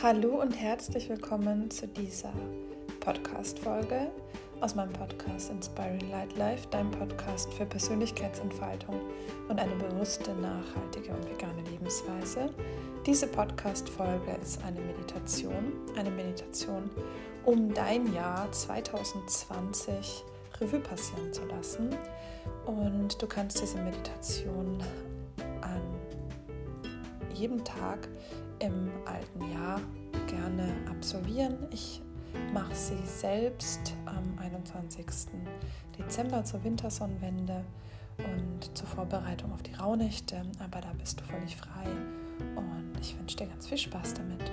Hallo und herzlich willkommen zu dieser Podcast-Folge aus meinem Podcast Inspiring Light Life, deinem Podcast für Persönlichkeitsentfaltung und eine bewusste, nachhaltige und vegane Lebensweise. Diese Podcast-Folge ist eine Meditation, eine Meditation, um dein Jahr 2020 Revue passieren zu lassen. Und du kannst diese Meditation an jedem Tag im alten Jahr gerne absolvieren. Ich mache sie selbst am 21. Dezember zur Wintersonnenwende und zur Vorbereitung auf die Rauhnächte, aber da bist du völlig frei und ich wünsche dir ganz viel Spaß damit.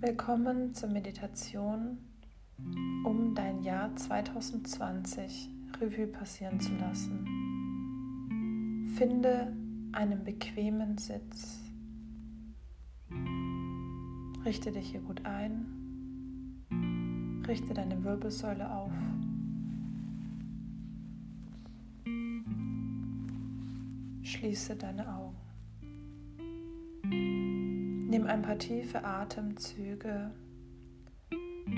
Willkommen zur Meditation Jahr 2020 Revue passieren zu lassen. Finde einen bequemen Sitz. Richte dich hier gut ein. Richte deine Wirbelsäule auf. Schließe deine Augen. Nimm ein paar tiefe Atemzüge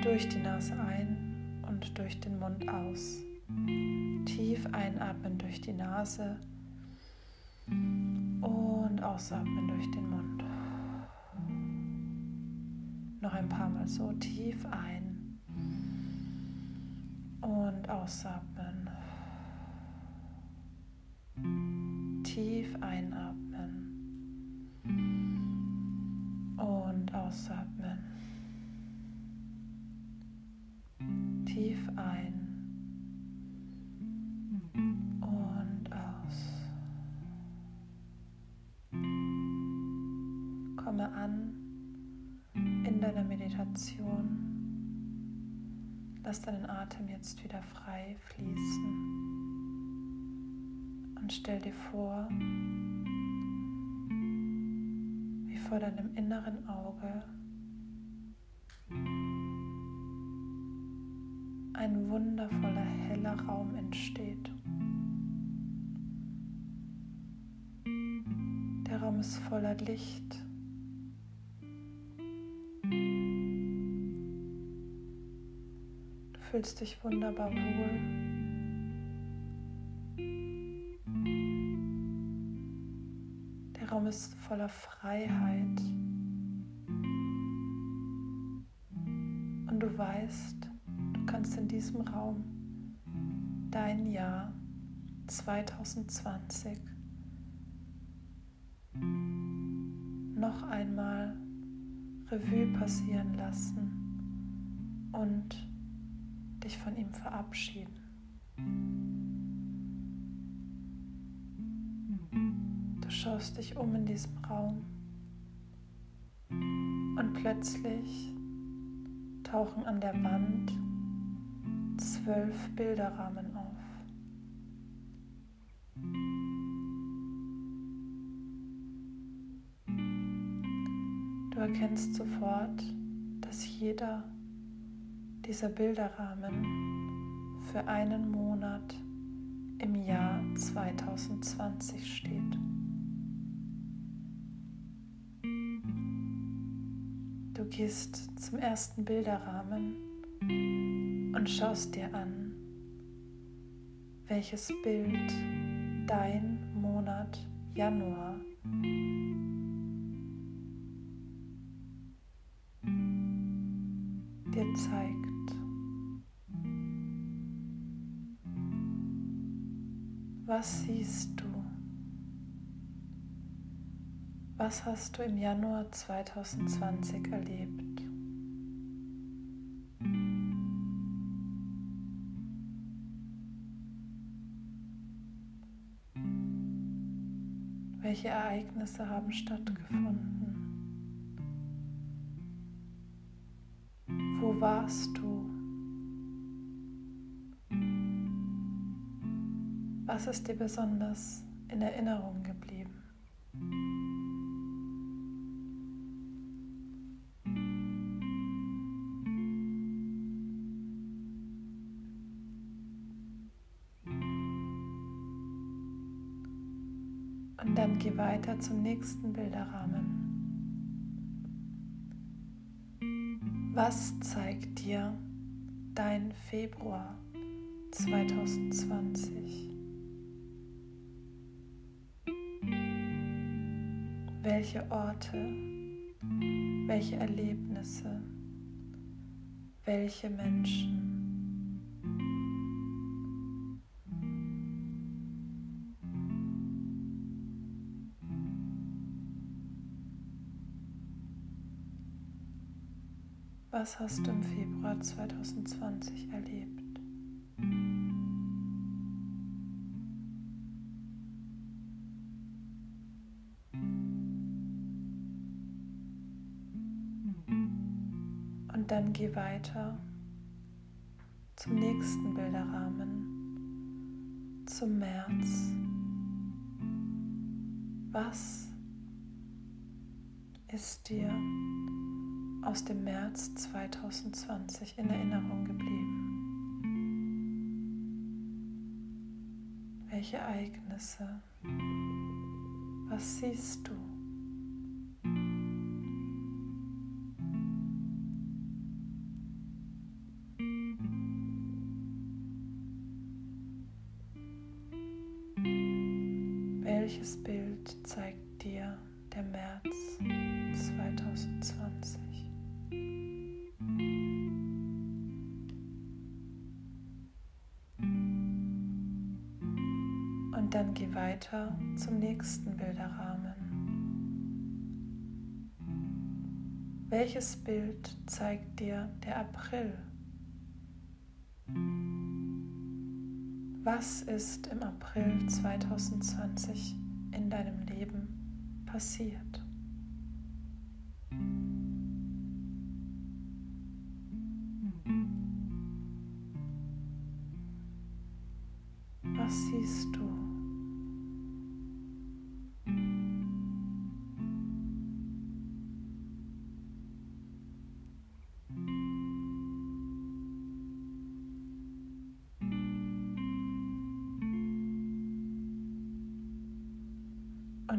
durch die Nase ein und durch den Mund aus. Tief einatmen durch die Nase und ausatmen durch den Mund. Noch ein paar Mal so tief ein und ausatmen. Tief einatmen Meditation. Lass deinen Atem jetzt wieder frei fließen und stell dir vor, wie vor deinem inneren Auge ein wundervoller heller Raum entsteht. Der Raum ist voller Licht. Fühlst dich wunderbar wohl. Der Raum ist voller Freiheit. Und du weißt, kannst in diesem Raum dein Jahr 2020 noch einmal Revue passieren lassen und dich von ihm verabschieden. Du schaust dich um in diesem Raum und plötzlich tauchen an der Wand zwölf Bilderrahmen auf. Du erkennst sofort, dass jeder dieser Bilderrahmen für einen Monat im Jahr 2020 steht. Du gehst zum ersten Bilderrahmen und schaust dir an, welches Bild dein Monat Januar dir zeigt. Was siehst du? Was hast du im Januar 2020 erlebt? Welche Ereignisse haben stattgefunden? Wo warst du? Was ist dir besonders in Erinnerung geblieben? Und dann geh weiter zum nächsten Bilderrahmen. Was zeigt dir dein Februar 2020? Welche Orte, welche Erlebnisse, welche Menschen? Was hast du im Februar 2020 erlebt? Dann geh weiter zum nächsten Bilderrahmen, zum März. Was ist dir aus dem März 2020 in Erinnerung geblieben? Welche Ereignisse? Was siehst du? Welches Bild zeigt dir der März 2020? Und dann geh weiter zum nächsten Bilderrahmen. Welches Bild zeigt dir der April? Was ist im April 2020 in deinem Leben passiert?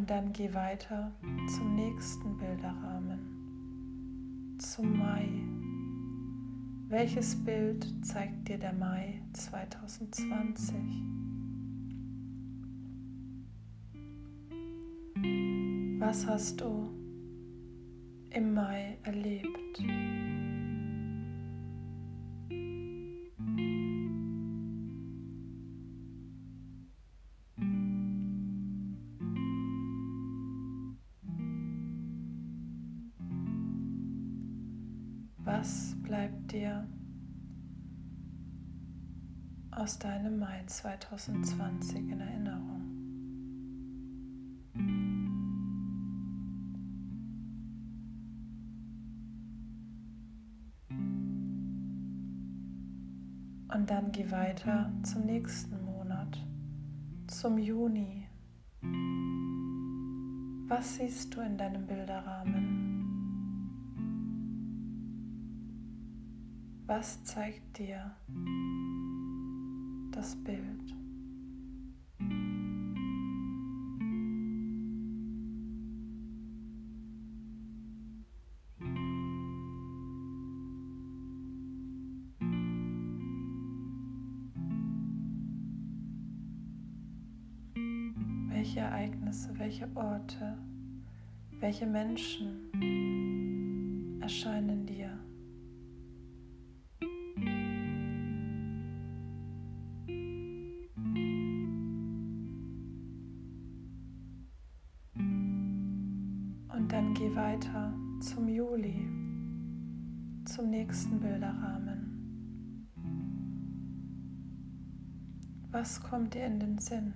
Dann geh weiter zum nächsten Bilderrahmen, zum Mai. Welches Bild zeigt dir der Mai 2020? Was hast du im Mai erlebt? 2020 in Erinnerung? Und dann geh weiter zum nächsten Monat, zum Juni. Was siehst du in deinem Bilderrahmen? Was zeigt dir das Bild? Welche Ereignisse, welche Orte, welche Menschen erscheinen dir? Was kommt dir in den Sinn?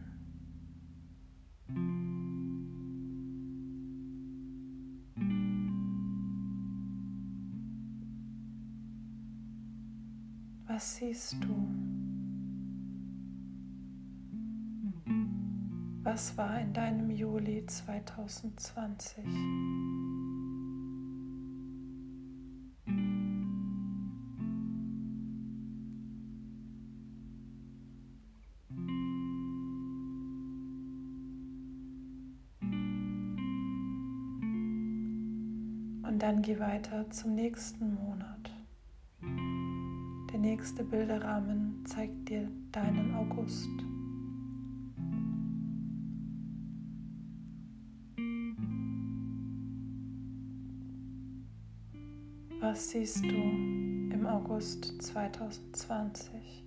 Was siehst du? Was war in deinem Juli 2020? Und dann geh weiter zum nächsten Monat. Der nächste Bilderrahmen zeigt dir deinen August. Was siehst du im August 2020?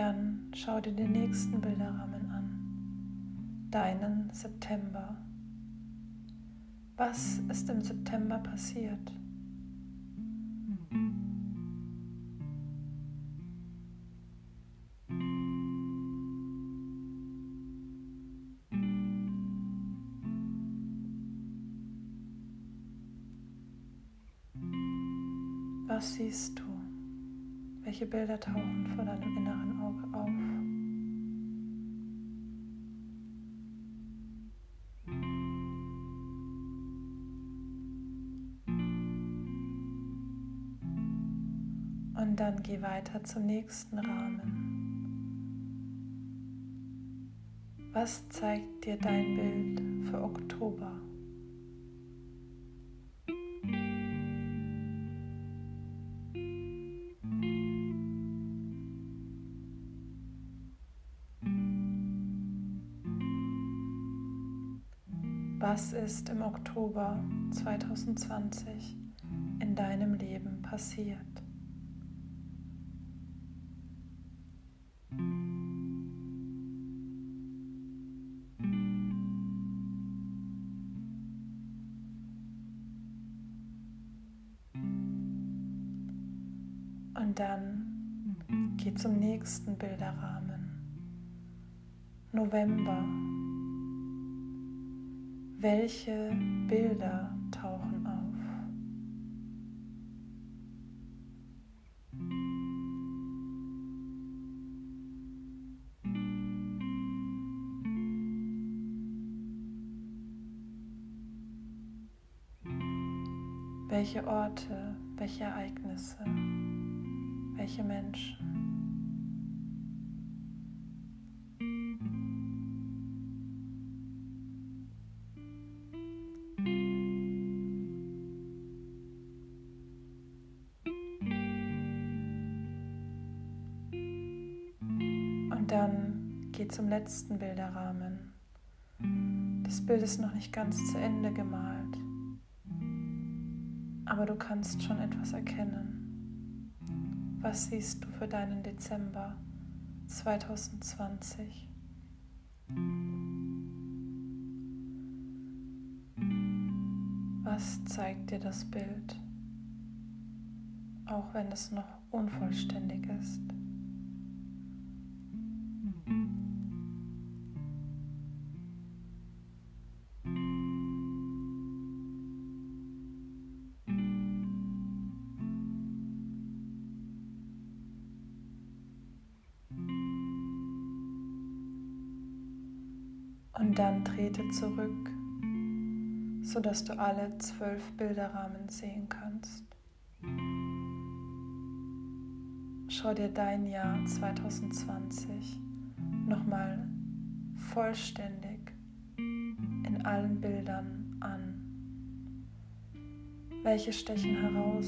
Dann schau dir den nächsten Bilderrahmen an, deinen September. Was ist im September passiert? Was siehst du? Welche Bilder tauchen vor deinem inneren Auge auf? Und dann geh weiter zum nächsten Rahmen. Was zeigt dir dein Bild für Oktober? Was ist im Oktober 2020 in deinem Leben passiert? Und dann geh zum nächsten Bilderrahmen. November welche Bilder tauchen auf? Welche Orte, welche Ereignisse, welche Menschen? Dann geh zum letzten Bilderrahmen. Das Bild ist noch nicht ganz zu Ende gemalt, aber du kannst schon etwas erkennen. Was siehst du für deinen Dezember 2020? Was zeigt dir das Bild, auch wenn es noch unvollständig ist? Und dann trete zurück, sodass du alle zwölf Bilderrahmen sehen kannst. Schau dir dein Jahr 2020 nochmal vollständig in allen Bildern an. Welche stechen heraus?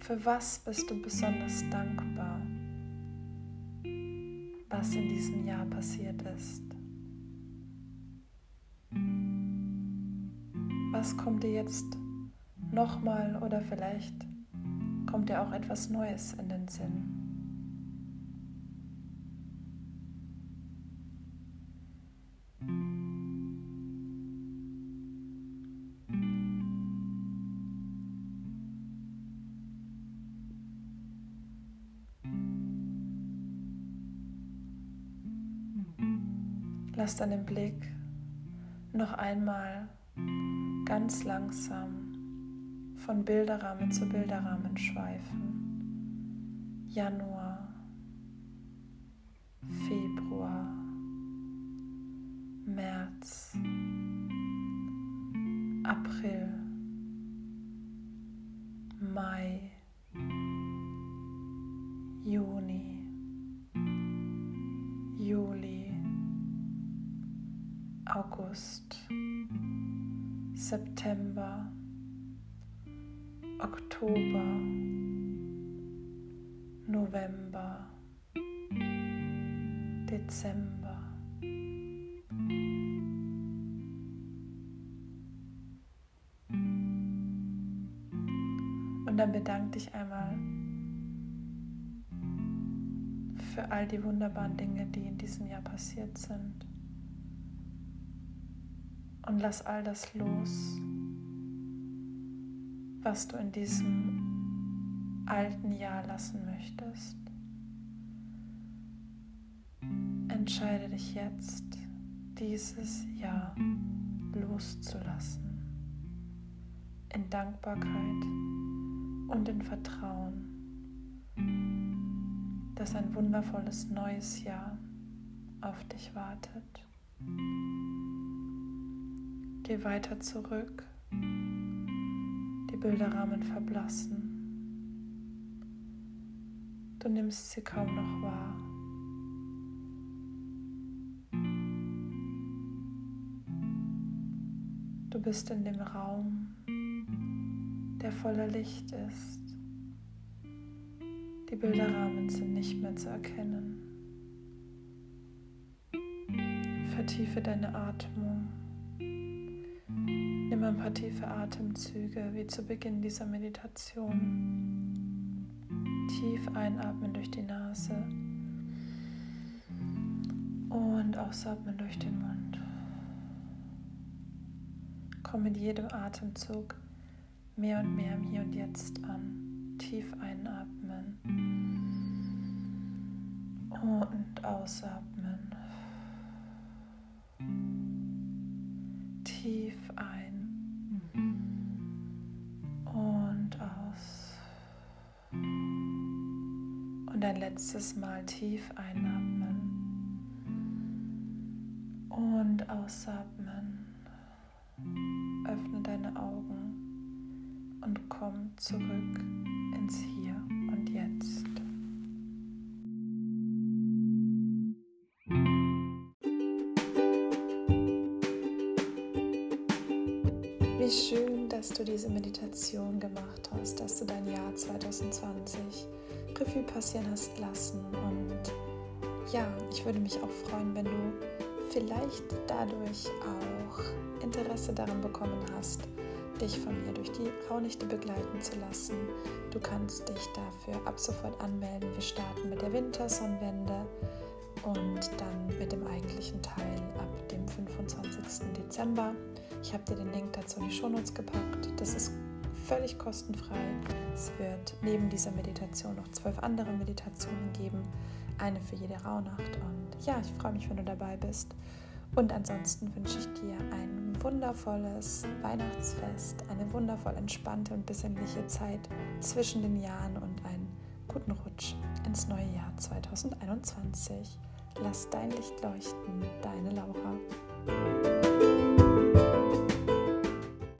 Für was bist du besonders dankbar? Was in diesem Jahr passiert ist. Was kommt dir jetzt nochmal oder vielleicht kommt dir auch etwas Neues in den Sinn? Lass deinen Blick noch einmal ganz langsam von Bilderrahmen zu Bilderrahmen schweifen. Januar, Februar, März, April, Mai, August, September, Oktober, November, Dezember. Und dann bedank dich einmal für all die wunderbaren Dinge, die in diesem Jahr passiert sind. Und lass all das los, was du in diesem alten Jahr lassen möchtest. Entscheide dich jetzt, dieses Jahr loszulassen. In Dankbarkeit und in Vertrauen, dass ein wundervolles neues Jahr auf dich wartet. Geh weiter zurück. Die Bilderrahmen verblassen. Du nimmst sie kaum noch wahr. Du bist in dem Raum, der voller Licht ist. Die Bilderrahmen sind nicht mehr zu erkennen. Vertiefe deine Atmung. Nimm ein paar tiefe Atemzüge wie zu Beginn dieser Meditation. Tief einatmen durch die Nase und ausatmen durch den Mund. Komm mit jedem Atemzug mehr und mehr im Hier und Jetzt an. Tief einatmen und ausatmen. Tief ein ein letztes Mal tief einatmen und ausatmen. Öffne deine Augen und komm zurück ins Hier und Jetzt. Wie dass du diese Meditation gemacht hast, dass du dein Jahr 2020 Revue passieren hast lassen. Und ja, ich würde mich auch freuen, wenn du vielleicht dadurch auch Interesse daran bekommen hast, dich von mir durch die Raunichte begleiten zu lassen. Du kannst dich dafür ab sofort anmelden. Wir starten mit der Wintersonnenwende und dann mit dem eigentlichen Teil ab dem 25. Dezember. Ich habe dir den Link dazu in die Shownotes gepackt. Das ist völlig kostenfrei. Es wird neben dieser Meditation noch zwölf andere Meditationen geben, eine für jede Rauhnacht. Und ja, ich freue mich, wenn du dabei bist. Und ansonsten wünsche ich dir ein wundervolles Weihnachtsfest, eine wundervoll entspannte und besinnliche Zeit zwischen den Jahren und einen guten Rutsch ins neue Jahr 2021. Lass dein Licht leuchten, deine Laura.